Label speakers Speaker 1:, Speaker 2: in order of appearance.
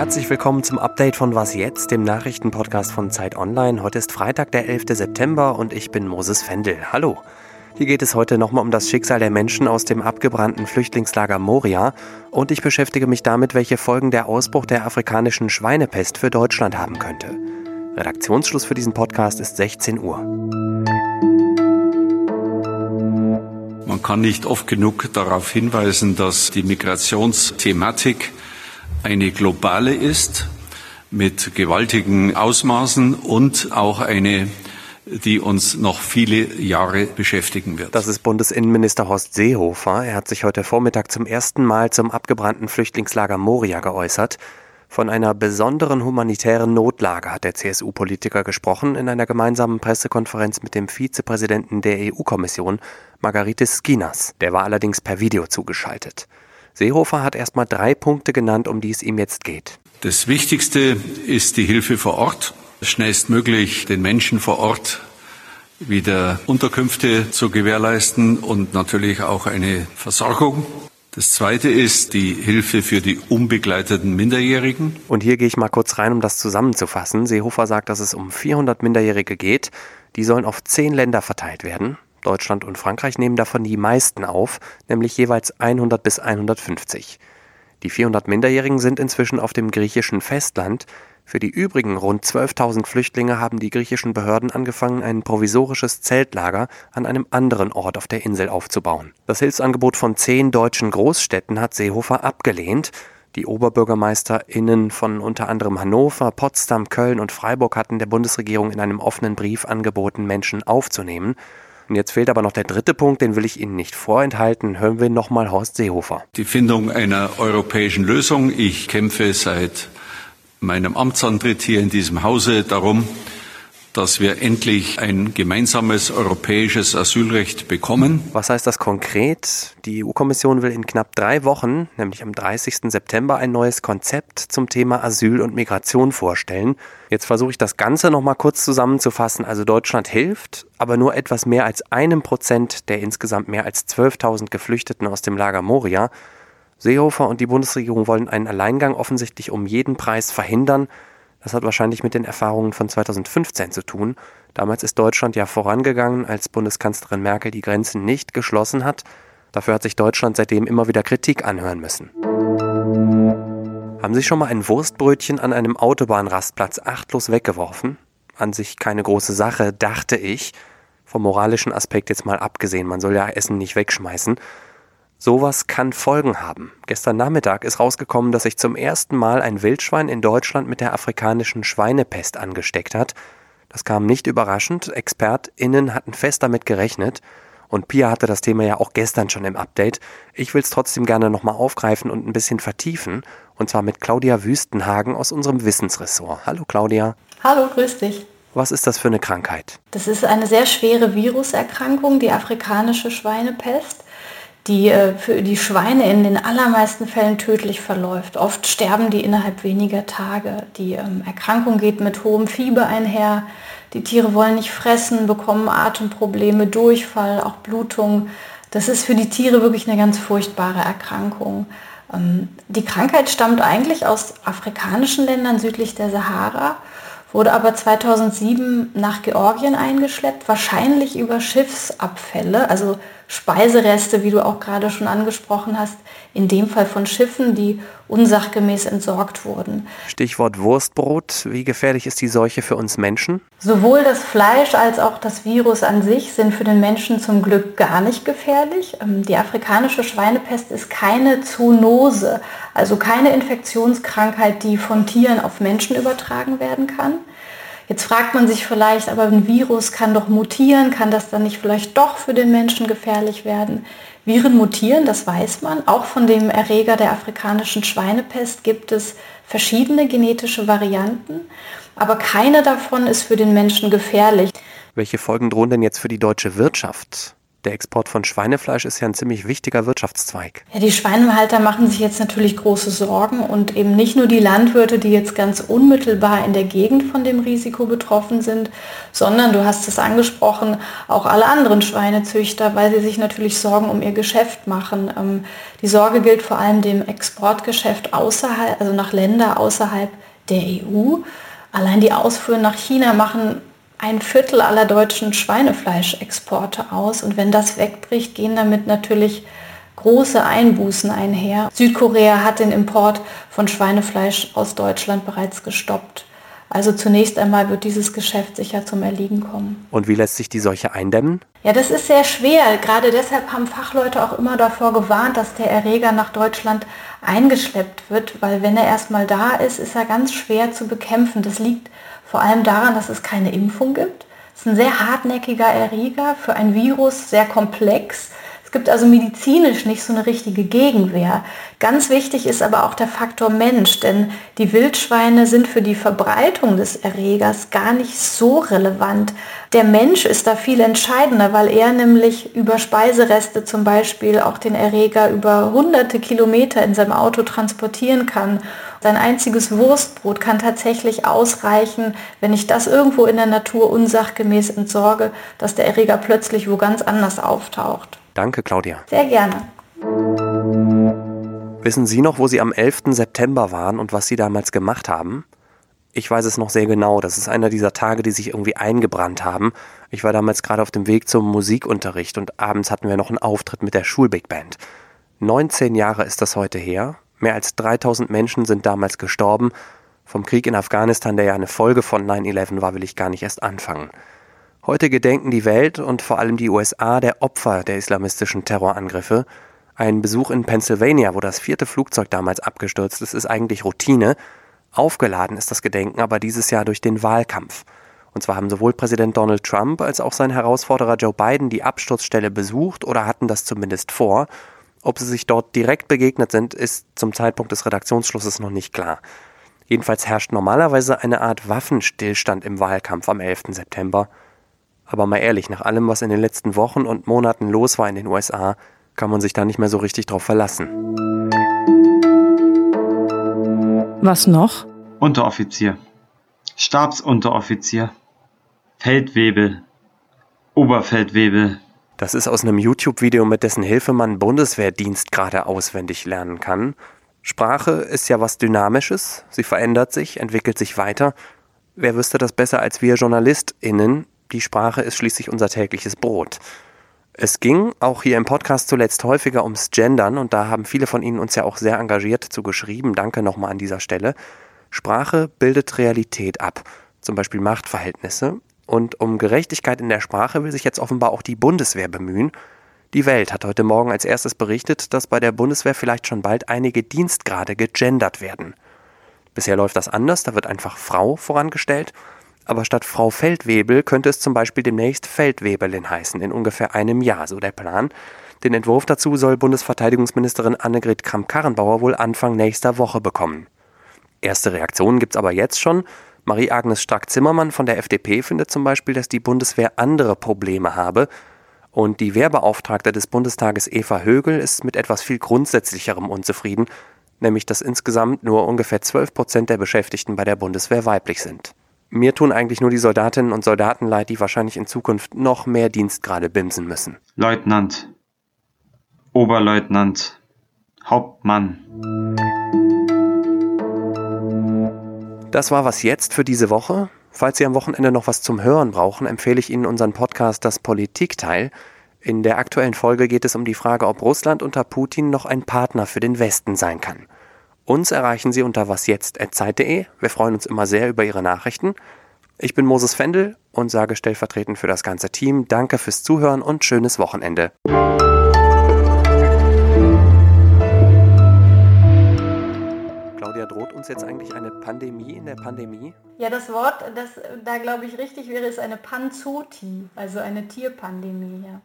Speaker 1: Herzlich willkommen zum Update von Was jetzt, dem Nachrichtenpodcast von Zeit Online. Heute ist Freitag, der 11. September und ich bin Moses Fendel. Hallo. Hier geht es heute nochmal um das Schicksal der Menschen aus dem abgebrannten Flüchtlingslager Moria und ich beschäftige mich damit, welche Folgen der Ausbruch der afrikanischen Schweinepest für Deutschland haben könnte. Redaktionsschluss für diesen Podcast ist 16 Uhr.
Speaker 2: Man kann nicht oft genug darauf hinweisen, dass die Migrationsthematik eine globale ist mit gewaltigen Ausmaßen und auch eine die uns noch viele Jahre beschäftigen wird.
Speaker 1: Das ist Bundesinnenminister Horst Seehofer. Er hat sich heute Vormittag zum ersten Mal zum abgebrannten Flüchtlingslager Moria geäußert. Von einer besonderen humanitären Notlage hat der CSU-Politiker gesprochen in einer gemeinsamen Pressekonferenz mit dem Vizepräsidenten der EU-Kommission, Margaritis Skinas. Der war allerdings per Video zugeschaltet. Seehofer hat erstmal drei Punkte genannt, um die es ihm jetzt geht.
Speaker 2: Das Wichtigste ist die Hilfe vor Ort, schnellstmöglich den Menschen vor Ort wieder Unterkünfte zu gewährleisten und natürlich auch eine Versorgung. Das zweite ist die Hilfe für die unbegleiteten Minderjährigen.
Speaker 1: Und hier gehe ich mal kurz rein, um das zusammenzufassen. Seehofer sagt, dass es um 400 Minderjährige geht. Die sollen auf zehn Länder verteilt werden. Deutschland und Frankreich nehmen davon die meisten auf, nämlich jeweils 100 bis 150. Die 400 Minderjährigen sind inzwischen auf dem griechischen Festland. Für die übrigen rund 12.000 Flüchtlinge haben die griechischen Behörden angefangen, ein provisorisches Zeltlager an einem anderen Ort auf der Insel aufzubauen. Das Hilfsangebot von zehn deutschen Großstädten hat Seehofer abgelehnt. Die OberbürgermeisterInnen von unter anderem Hannover, Potsdam, Köln und Freiburg hatten der Bundesregierung in einem offenen Brief angeboten, Menschen aufzunehmen. Und jetzt fehlt aber noch der dritte Punkt, den will ich Ihnen nicht vorenthalten. Hören wir nochmal Horst Seehofer.
Speaker 2: Die Findung einer europäischen Lösung. Ich kämpfe seit meinem Amtsantritt hier in diesem Hause darum, dass wir endlich ein gemeinsames europäisches Asylrecht bekommen.
Speaker 1: Was heißt das konkret? Die EU-Kommission will in knapp drei Wochen, nämlich am 30. September, ein neues Konzept zum Thema Asyl und Migration vorstellen. Jetzt versuche ich das Ganze nochmal kurz zusammenzufassen. Also Deutschland hilft, aber nur etwas mehr als einem Prozent der insgesamt mehr als 12.000 Geflüchteten aus dem Lager Moria. Seehofer und die Bundesregierung wollen einen Alleingang offensichtlich um jeden Preis verhindern. Das hat wahrscheinlich mit den Erfahrungen von 2015 zu tun. Damals ist Deutschland ja vorangegangen, als Bundeskanzlerin Merkel die Grenzen nicht geschlossen hat. Dafür hat sich Deutschland seitdem immer wieder Kritik anhören müssen. Haben Sie schon mal ein Wurstbrötchen an einem Autobahnrastplatz achtlos weggeworfen? An sich keine große Sache, dachte ich. Vom moralischen Aspekt jetzt mal abgesehen, man soll ja Essen nicht wegschmeißen. Sowas kann Folgen haben. Gestern Nachmittag ist rausgekommen, dass sich zum ersten Mal ein Wildschwein in Deutschland mit der afrikanischen Schweinepest angesteckt hat. Das kam nicht überraschend. ExpertInnen hatten fest damit gerechnet. Und Pia hatte das Thema ja auch gestern schon im Update. Ich will es trotzdem gerne nochmal aufgreifen und ein bisschen vertiefen. Und zwar mit Claudia Wüstenhagen aus unserem Wissensressort. Hallo Claudia.
Speaker 3: Hallo, grüß dich.
Speaker 1: Was ist das für eine Krankheit?
Speaker 3: Das ist eine sehr schwere Viruserkrankung, die afrikanische Schweinepest die äh, für die Schweine in den allermeisten Fällen tödlich verläuft. Oft sterben die innerhalb weniger Tage. Die ähm, Erkrankung geht mit hohem Fieber einher. Die Tiere wollen nicht fressen, bekommen Atemprobleme, Durchfall, auch Blutung. Das ist für die Tiere wirklich eine ganz furchtbare Erkrankung. Ähm, die Krankheit stammt eigentlich aus afrikanischen Ländern südlich der Sahara wurde aber 2007 nach Georgien eingeschleppt, wahrscheinlich über Schiffsabfälle, also Speisereste, wie du auch gerade schon angesprochen hast, in dem Fall von Schiffen, die unsachgemäß entsorgt wurden.
Speaker 1: Stichwort Wurstbrot. Wie gefährlich ist die Seuche für uns Menschen?
Speaker 3: Sowohl das Fleisch als auch das Virus an sich sind für den Menschen zum Glück gar nicht gefährlich. Ähm, die afrikanische Schweinepest ist keine Zoonose, also keine Infektionskrankheit, die von Tieren auf Menschen übertragen werden kann. Jetzt fragt man sich vielleicht, aber ein Virus kann doch mutieren, kann das dann nicht vielleicht doch für den Menschen gefährlich werden? Viren mutieren, das weiß man. Auch von dem Erreger der afrikanischen Schweinepest gibt es verschiedene genetische Varianten, aber keine davon ist für den Menschen gefährlich.
Speaker 1: Welche Folgen drohen denn jetzt für die deutsche Wirtschaft? Der Export von Schweinefleisch ist ja ein ziemlich wichtiger Wirtschaftszweig.
Speaker 3: Ja, die Schweinehalter machen sich jetzt natürlich große Sorgen und eben nicht nur die Landwirte, die jetzt ganz unmittelbar in der Gegend von dem Risiko betroffen sind, sondern du hast es angesprochen, auch alle anderen Schweinezüchter, weil sie sich natürlich Sorgen um ihr Geschäft machen. Ähm, die Sorge gilt vor allem dem Exportgeschäft außerhalb, also nach Länder außerhalb der EU. Allein die Ausfuhren nach China machen ein Viertel aller deutschen Schweinefleischexporte aus. Und wenn das wegbricht, gehen damit natürlich große Einbußen einher. Südkorea hat den Import von Schweinefleisch aus Deutschland bereits gestoppt. Also zunächst einmal wird dieses Geschäft sicher zum Erliegen kommen.
Speaker 1: Und wie lässt sich die Seuche eindämmen?
Speaker 3: Ja, das ist sehr schwer. Gerade deshalb haben Fachleute auch immer davor gewarnt, dass der Erreger nach Deutschland eingeschleppt wird, weil wenn er erstmal da ist, ist er ganz schwer zu bekämpfen. Das liegt vor allem daran, dass es keine Impfung gibt. Es ist ein sehr hartnäckiger Erreger für ein Virus, sehr komplex. Es gibt also medizinisch nicht so eine richtige Gegenwehr. Ganz wichtig ist aber auch der Faktor Mensch, denn die Wildschweine sind für die Verbreitung des Erregers gar nicht so relevant. Der Mensch ist da viel entscheidender, weil er nämlich über Speisereste zum Beispiel auch den Erreger über hunderte Kilometer in seinem Auto transportieren kann. Sein einziges Wurstbrot kann tatsächlich ausreichen, wenn ich das irgendwo in der Natur unsachgemäß entsorge, dass der Erreger plötzlich wo ganz anders auftaucht.
Speaker 1: Danke, Claudia.
Speaker 3: Sehr gerne.
Speaker 1: Wissen Sie noch, wo Sie am 11. September waren und was Sie damals gemacht haben? Ich weiß es noch sehr genau. Das ist einer dieser Tage, die sich irgendwie eingebrannt haben. Ich war damals gerade auf dem Weg zum Musikunterricht und abends hatten wir noch einen Auftritt mit der Schulbig Band. 19 Jahre ist das heute her. Mehr als 3000 Menschen sind damals gestorben. Vom Krieg in Afghanistan, der ja eine Folge von 9-11 war, will ich gar nicht erst anfangen. Heute gedenken die Welt und vor allem die USA der Opfer der islamistischen Terrorangriffe. Ein Besuch in Pennsylvania, wo das vierte Flugzeug damals abgestürzt ist, ist eigentlich Routine. Aufgeladen ist das Gedenken aber dieses Jahr durch den Wahlkampf. Und zwar haben sowohl Präsident Donald Trump als auch sein Herausforderer Joe Biden die Absturzstelle besucht oder hatten das zumindest vor. Ob sie sich dort direkt begegnet sind, ist zum Zeitpunkt des Redaktionsschlusses noch nicht klar. Jedenfalls herrscht normalerweise eine Art Waffenstillstand im Wahlkampf am 11. September. Aber mal ehrlich, nach allem, was in den letzten Wochen und Monaten los war in den USA, kann man sich da nicht mehr so richtig drauf verlassen.
Speaker 4: Was noch?
Speaker 5: Unteroffizier, Stabsunteroffizier, Feldwebel, Oberfeldwebel.
Speaker 1: Das ist aus einem YouTube-Video, mit dessen Hilfe man Bundeswehrdienst gerade auswendig lernen kann. Sprache ist ja was Dynamisches, sie verändert sich, entwickelt sich weiter. Wer wüsste das besser als wir JournalistInnen, die Sprache ist schließlich unser tägliches Brot. Es ging auch hier im Podcast zuletzt häufiger ums Gendern und da haben viele von Ihnen uns ja auch sehr engagiert zu geschrieben. Danke nochmal an dieser Stelle. Sprache bildet Realität ab, zum Beispiel Machtverhältnisse. Und um Gerechtigkeit in der Sprache will sich jetzt offenbar auch die Bundeswehr bemühen. Die Welt hat heute Morgen als erstes berichtet, dass bei der Bundeswehr vielleicht schon bald einige Dienstgrade gegendert werden. Bisher läuft das anders, da wird einfach Frau vorangestellt aber statt Frau Feldwebel könnte es zum Beispiel demnächst Feldwebelin heißen, in ungefähr einem Jahr, so der Plan. Den Entwurf dazu soll Bundesverteidigungsministerin Annegret Kramp-Karrenbauer wohl Anfang nächster Woche bekommen. Erste Reaktionen gibt's aber jetzt schon. Marie-Agnes Strack-Zimmermann von der FDP findet zum Beispiel, dass die Bundeswehr andere Probleme habe. Und die Wehrbeauftragte des Bundestages Eva Högel ist mit etwas viel Grundsätzlicherem unzufrieden, nämlich dass insgesamt nur ungefähr 12 Prozent der Beschäftigten bei der Bundeswehr weiblich sind. Mir tun eigentlich nur die Soldatinnen und Soldaten leid, die wahrscheinlich in Zukunft noch mehr Dienstgrade bimsen müssen.
Speaker 5: Leutnant, Oberleutnant, Hauptmann.
Speaker 1: Das war was jetzt für diese Woche. Falls Sie am Wochenende noch was zum Hören brauchen, empfehle ich Ihnen unseren Podcast Das Politikteil. In der aktuellen Folge geht es um die Frage, ob Russland unter Putin noch ein Partner für den Westen sein kann. Uns erreichen Sie unter wasjetzt.zeit.de. Wir freuen uns immer sehr über Ihre Nachrichten. Ich bin Moses Fendel und sage stellvertretend für das ganze Team Danke fürs Zuhören und schönes Wochenende. Claudia, droht uns jetzt eigentlich eine Pandemie in der Pandemie?
Speaker 3: Ja, das Wort, das da glaube ich richtig wäre, ist eine Panzoti, also eine Tierpandemie. Ja.